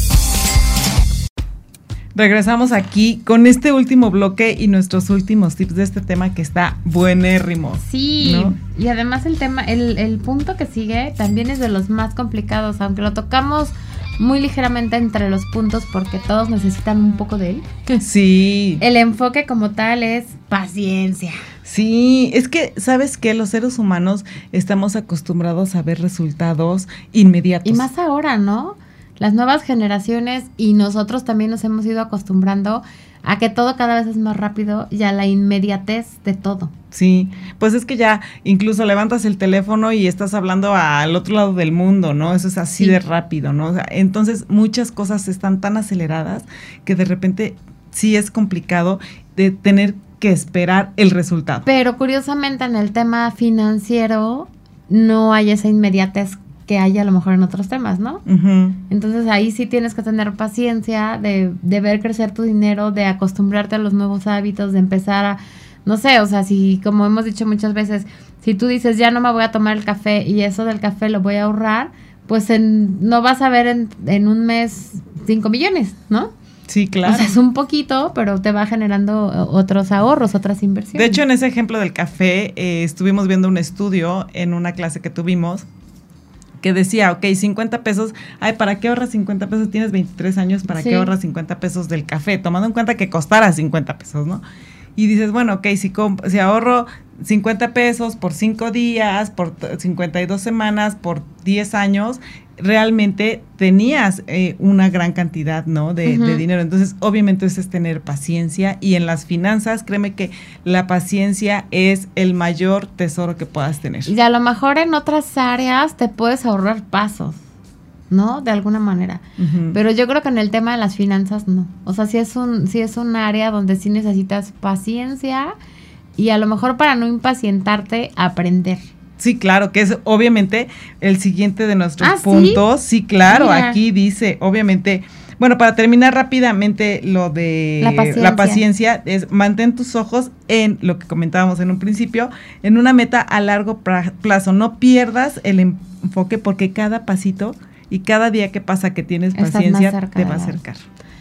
Regresamos aquí con este último bloque y nuestros últimos tips de este tema que está buenérrimo. Sí, y además el tema, el, el punto que sigue también es de los más complicados, aunque lo tocamos muy ligeramente entre los puntos porque todos necesitan un poco de él. Sí. El enfoque como tal es paciencia. Sí, es que, ¿sabes qué? Los seres humanos estamos acostumbrados a ver resultados inmediatos. Y más ahora, ¿no? Las nuevas generaciones y nosotros también nos hemos ido acostumbrando a que todo cada vez es más rápido y a la inmediatez de todo. Sí, pues es que ya incluso levantas el teléfono y estás hablando al otro lado del mundo, ¿no? Eso es así de rápido, ¿no? entonces muchas cosas están tan aceleradas que de repente sí es complicado de tener que esperar el resultado. Pero curiosamente en el tema financiero no hay esa inmediatez que hay a lo mejor en otros temas, ¿no? Entonces ahí sí tienes que tener paciencia de, de ver crecer tu dinero, de acostumbrarte a los nuevos hábitos, de empezar a, no sé, o sea, si como hemos dicho muchas veces, si tú dices ya no me voy a tomar el café y eso del café lo voy a ahorrar, pues en, no vas a ver en, en un mes 5 millones, ¿no? Sí, claro. O sea, es un poquito, pero te va generando otros ahorros, otras inversiones. De hecho, en ese ejemplo del café, eh, estuvimos viendo un estudio en una clase que tuvimos que decía, ok, 50 pesos, ay, ¿para qué ahorras 50 pesos? Tienes 23 años, ¿para qué ahorras 50 pesos del café? Tomando en cuenta que costara 50 pesos, ¿no? Y dices, bueno, ok, si, si ahorro 50 pesos por 5 días, por 52 semanas, por 10 años, realmente tenías eh, una gran cantidad, ¿no? De, dinero. Entonces, obviamente eso es tener paciencia y en las finanzas, créeme que la paciencia es el mayor tesoro que puedas tener. Y a lo mejor en otras áreas te puedes ahorrar pasos, ¿no? De alguna manera. Pero yo creo que en el tema de las finanzas no. O sea, si es un, si es un área donde sí necesitas paciencia y a lo mejor para no impacientarte, aprender. Sí, claro, que es obviamente el siguiente de nuestros ah, puntos. ¿sí? claro, aquí dice, obviamente, bueno, para terminar rápidamente lo de la paciencia. es mantén tus ojos en lo que comentábamos en un principio, en una meta a largo plazo. No pierdas el enfoque porque cada pasito y cada día que pasa que tienes paciencia te va a acercar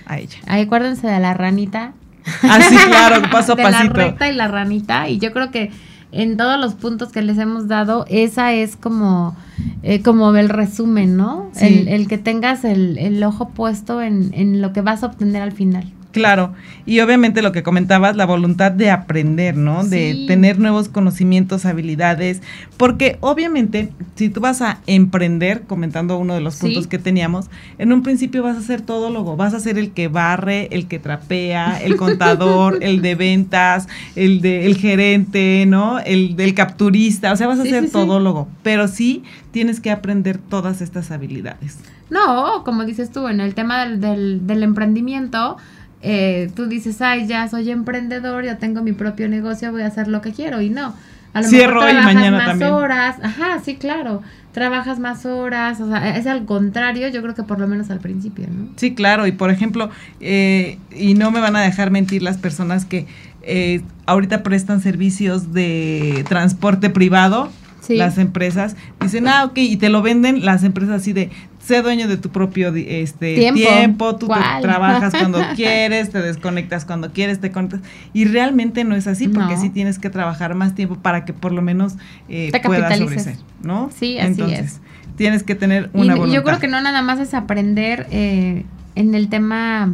a ella. acuérdense de la ranita. Ah, sí, claro, paso a pasito. La recta y la ranita y yo creo que en todos los puntos que les hemos dado, esa es como, eh, como el resumen, ¿no? El, que tengas el, el ojo puesto en, en lo que vas a obtener al final. Claro, y obviamente lo que comentabas, la voluntad de aprender, ¿no? De tener nuevos conocimientos, habilidades, porque obviamente si tú vas a emprender, comentando uno de los puntos que teníamos, en un principio vas a ser todólogo, vas a ser el que barre, el que trapea, el contador, el de ventas, el de el gerente, ¿no? El del capturista, o sea, vas a ser todólogo, pero sí tienes que aprender todas estas habilidades. No, como dices tú, en el tema del, del, del emprendimiento, eh, tú dices, ay, ya soy emprendedor, ya tengo mi propio negocio, voy a hacer lo que quiero. Y no, A lo Cierro mejor y trabajas mañana más también. horas. Ajá, sí, claro. Trabajas más horas. O sea, es al contrario, yo creo que por lo menos al principio, ¿no? Sí, claro, y por ejemplo, eh, y no me van a dejar mentir las personas que eh, ahorita prestan servicios de transporte privado, Sí. las empresas, dicen, ah, ok, y te lo venden las empresas así de, sé dueño de tu propio este, Tiempo. tiempo, tú te trabajas cuando quieres, te desconectas cuando quieres, te conectas, y realmente no es así, porque No. sí tienes que trabajar más tiempo para que por lo menos eh, Te puedas sobresalir, ¿no? Sí, así Entonces, es. tienes que tener Y una yo voluntad. creo que no nada más es aprender eh, en el tema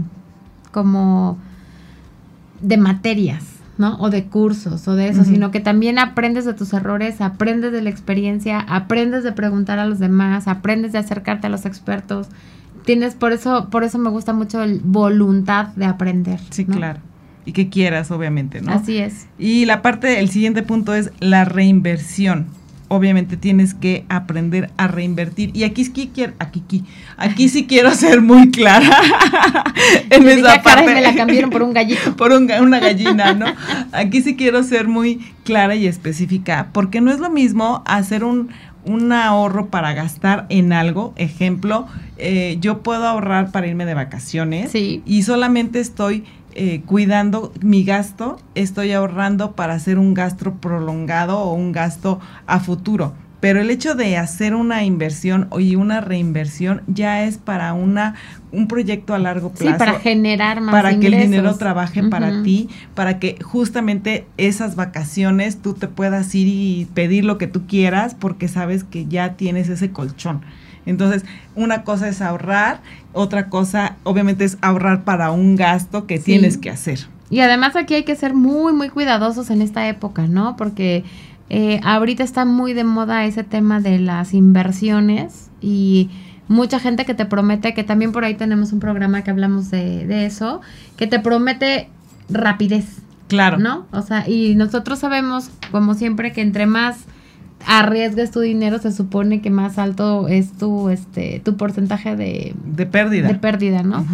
como de materias, ¿no? O de cursos o de eso, sino que también aprendes de tus errores, aprendes de la experiencia, aprendes de preguntar a los demás, aprendes de acercarte a los expertos. Tienes por eso por eso me gusta mucho el voluntad de aprender. Sí, ¿no? claro. Y que quieras, obviamente, ¿no? Así es. Y la parte, el siguiente punto es la reinversión. Obviamente tienes que aprender a reinvertir. Y aquí sí quiero, aquí, aquí, aquí sí quiero ser muy clara en Yo esa dije, "Ah, caray, parte. me la cambiaron por un gallito. por un una gallina, ¿no? Aquí sí quiero ser muy clara y específica, porque no es lo mismo hacer un, un ahorro para gastar en algo. Ejemplo, eh, yo puedo ahorrar para irme de vacaciones Sí. y solamente estoy eh, cuidando mi gasto, estoy ahorrando para hacer un gasto prolongado o un gasto a futuro. Pero el hecho de hacer una inversión y una reinversión ya es para una un proyecto a largo Sí, plazo para generar más para que el dinero trabaje para ti, para que justamente esas vacaciones tú te puedas ir y pedir lo que tú quieras porque sabes que ya tienes ese colchón. Entonces, una cosa es ahorrar, otra cosa obviamente es ahorrar para un gasto que Sí. tienes que hacer. Y además aquí hay que ser muy, muy cuidadosos en esta época, ¿no? Porque eh, ahorita está muy de moda ese tema de las inversiones y mucha gente que te promete, que también por ahí tenemos un programa que hablamos de, de eso, que te promete rapidez, Claro. ¿no? O sea, y nosotros sabemos, como siempre, que entre más arriesgues tu dinero, se supone que más alto es tu, este, tu porcentaje de, De pérdida. de pérdida, ¿no?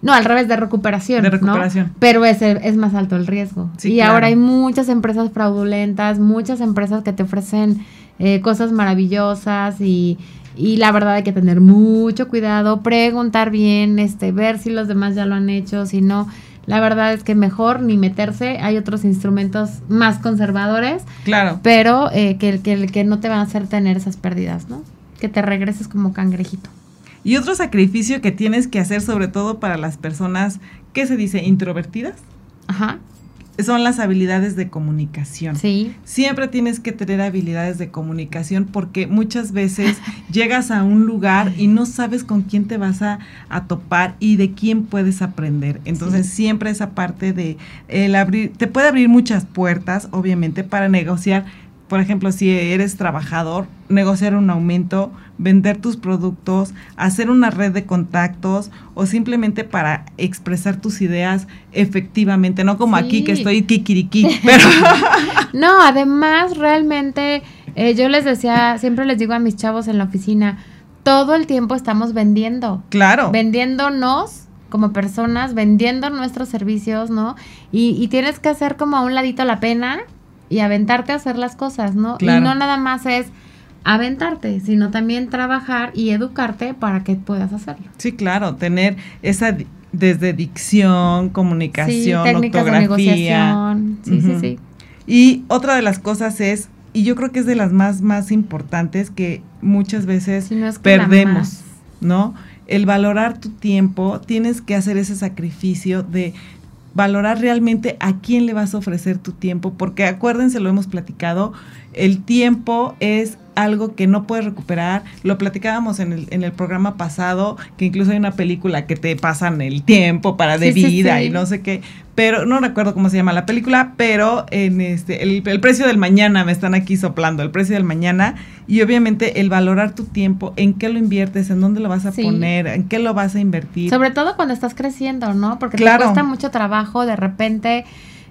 No, al revés, de recuperación. De ¿no? recuperación. Pero es, es más alto el riesgo. Sí, y claro. ahora hay muchas empresas fraudulentas, muchas empresas que te ofrecen eh, cosas maravillosas y, y la verdad hay que tener mucho cuidado, preguntar bien, este, ver si los demás ya lo han hecho, si no. La verdad es que mejor ni meterse. Hay otros instrumentos más conservadores, Claro. pero eh, que, que, que no te van a hacer tener esas pérdidas, ¿no? Que te regreses como cangrejito. Y otro sacrificio que tienes que hacer sobre todo para las personas, ¿qué se dice? Introvertidas, Ajá. Son las habilidades de comunicación. Sí. Siempre tienes que tener habilidades de comunicación porque muchas veces llegas a un lugar y no sabes con quién te vas a, a topar y de quién puedes aprender. Entonces Sí. siempre esa parte de el abrir, te puede abrir muchas puertas, obviamente, para negociar. Por ejemplo, si eres trabajador, negociar un aumento, vender tus productos, hacer una red de contactos o simplemente para expresar tus ideas efectivamente, no como aquí que estoy kikiriki, pero No, además, realmente, eh, yo les decía, siempre les digo a mis chavos en la oficina, todo el tiempo estamos vendiendo, claro. vendiéndonos como personas, vendiendo nuestros servicios, ¿no? Y, y tienes que hacer como a un ladito la pena y aventarte a hacer las cosas, ¿no? Claro. Y no nada más es aventarte, sino también trabajar y educarte para que puedas hacerlo. Sí, claro, tener esa desde dicción, comunicación, técnicas de ortografía. negociación. Sí, sí, sí. Y otra de las cosas es, y yo creo que es de las más más importantes que muchas veces Si no es que la perdemos. ¿no? El valorar tu tiempo, tienes que hacer ese sacrificio de valorar realmente a quién le vas a ofrecer tu tiempo, porque acuérdense, lo hemos platicado, el tiempo es algo que no puedes recuperar. Lo platicábamos en el, en el programa pasado, que incluso hay una película que te pasan el tiempo para de Sí, vida sí. y no sé qué. Pero no recuerdo cómo se llama la película, pero en este, el, el precio del mañana me están aquí soplando, el precio del mañana. Y obviamente el valorar tu tiempo, en qué lo inviertes, en dónde lo vas a poner, en qué lo vas a invertir. Sobre todo cuando estás creciendo, ¿no? Porque Claro. te cuesta mucho trabajo, de repente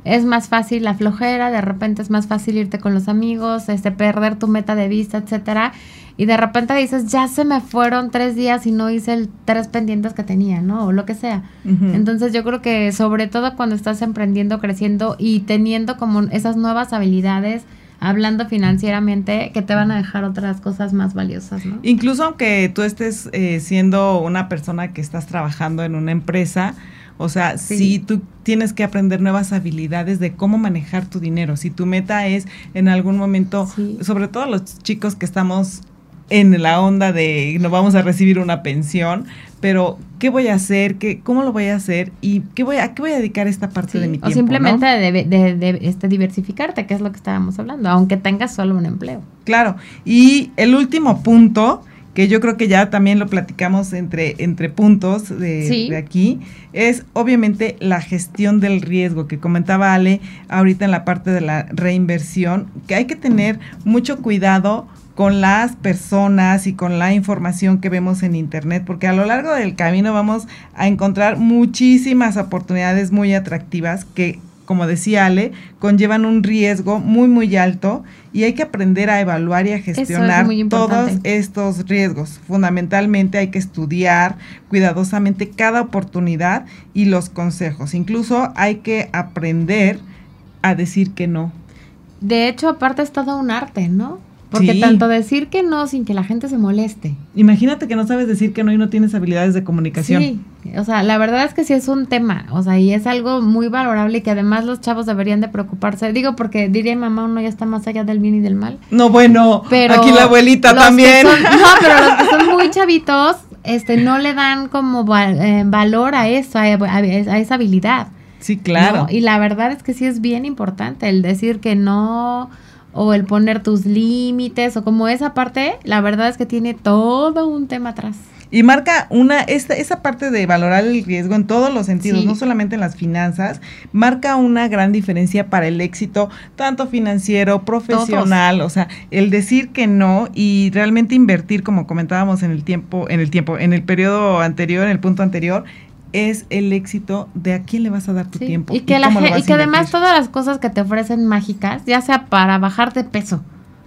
es más fácil la flojera, de repente es más fácil irte con los amigos, este, perder tu meta de vista, etcétera. Y de repente dices, ya se me fueron tres días y no hice el tres pendientes que tenía, ¿no? O lo que sea. Entonces yo creo que sobre todo cuando estás emprendiendo, creciendo y teniendo como esas nuevas habilidades, hablando financieramente que te van a dejar otras cosas más valiosas, ¿no? Incluso aunque tú estés eh, siendo una persona que estás trabajando en una empresa, o sea, si tú tienes que aprender nuevas habilidades de cómo manejar tu dinero. Si tu meta es en algún momento, sobre todo los chicos que estamos en la onda de no vamos a recibir una pensión, pero ¿qué voy a hacer? ¿Qué, ¿Cómo lo voy a hacer? ¿Y qué voy a, qué voy a dedicar esta parte de mi tiempo? O simplemente de, este, diversificarte, que es lo que estábamos hablando, aunque tengas solo un empleo. Claro. Y el último punto, que yo creo que ya también lo platicamos entre, entre puntos de, de, aquí, es obviamente la gestión del riesgo que comentaba Ale ahorita en la parte de la reinversión, que hay que tener mucho cuidado con las personas y con la información que vemos en Internet, porque a lo largo del camino vamos a encontrar muchísimas oportunidades muy atractivas que, como decía Ale, conllevan un riesgo muy, muy alto y hay que aprender a evaluar y a gestionar todos estos riesgos. Fundamentalmente hay que estudiar cuidadosamente cada oportunidad y los consejos. Incluso hay que aprender a decir que no. De hecho, aparte es todo un arte, ¿no? Porque tanto decir que no sin que la gente se moleste. Imagínate que no sabes decir que no y no tienes habilidades de comunicación. Sí, o sea, la verdad es que sí es un tema, o sea, y es algo muy valorable y que además los chavos deberían de preocuparse. Digo, porque diría mamá, uno ya está más allá del bien y del mal. No, bueno, pero aquí la abuelita también. no, pero los que son muy chavitos, este, no le dan como eh, valor a eso, a, esa habilidad. Sí, claro. Y la verdad es que sí es bien importante el decir que no o el poner tus límites o como esa parte, la verdad es que tiene todo un tema atrás. Y marca una, esta, esa parte de valorar el riesgo en todos los sentidos, no solamente en las finanzas, marca una gran diferencia para el éxito, tanto financiero, profesional, o sea, el decir que no y realmente invertir, como comentábamos en el tiempo, en el tiempo, en el periodo anterior, en el punto anterior, es el éxito de a quién le vas a dar tu tiempo. Y que, y que además todas las cosas que te ofrecen mágicas, ya sea para bajar de peso,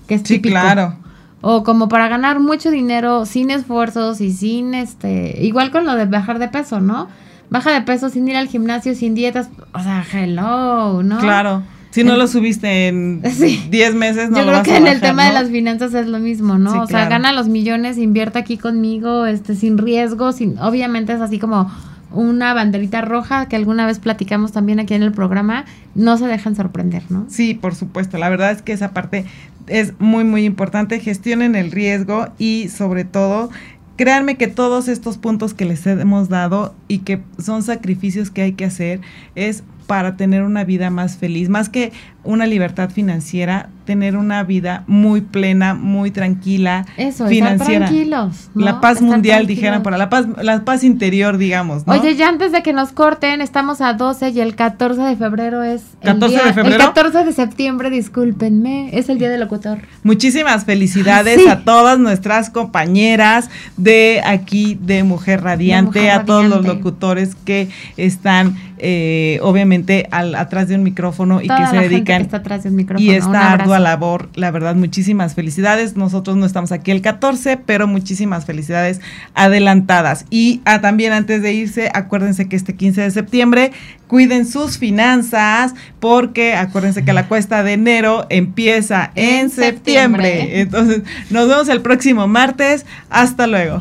que es sí, claro. O como para ganar mucho dinero sin esfuerzos y sin este, igual con lo de bajar de peso, ¿no? Baja de peso sin ir al gimnasio, sin dietas, o sea, hello, ¿no? Claro. Si no lo subiste en 10 meses, no Yo lo creo que en el tema de las finanzas es lo mismo, ¿no? o sea, gana los millones, invierte aquí conmigo, este, sin riesgo, sin, obviamente es así como una banderita roja que alguna vez platicamos también aquí en el programa, no se dejan sorprender, ¿no? Sí, por supuesto. La verdad es que esa parte es muy, muy importante. Gestionen el riesgo y sobre todo créanme que todos estos puntos que les hemos dado y que son sacrificios que hay que hacer es para tener una vida más feliz, más que una libertad financiera, tener una vida muy plena, muy tranquila, Eso, financiera. tranquilos. La paz mundial, dijeran, para la paz, la paz interior, digamos. ¿no? Oye, ya antes de que nos corten, estamos a 12 y el 14 de febrero es. El ¿14 de febrero? El 14 de septiembre, discúlpenme, es el día del locutor. Muchísimas felicidades a todas nuestras compañeras de aquí de Mujer Radiante, a todos los locutores que están, eh, obviamente, al, atrás de un micrófono y que se dedican está atrás del micrófono. Y esta ardua labor, la verdad, muchísimas felicidades. Nosotros no estamos aquí el 14, pero muchísimas felicidades adelantadas. Y ah, también antes de irse, acuérdense que este 15 de septiembre cuiden sus finanzas porque acuérdense que la cuesta de enero empieza en, septiembre. Entonces, nos vemos el próximo martes. Hasta luego.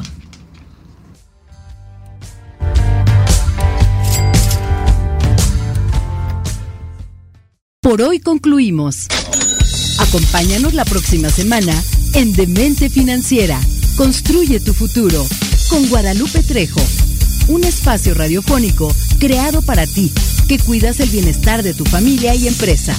Por hoy concluimos. Acompáñanos la próxima semana en Demente Financiera. Construye tu futuro con Guadalupe Trejo. Un espacio radiofónico creado para ti que cuidas el bienestar de tu familia y empresa.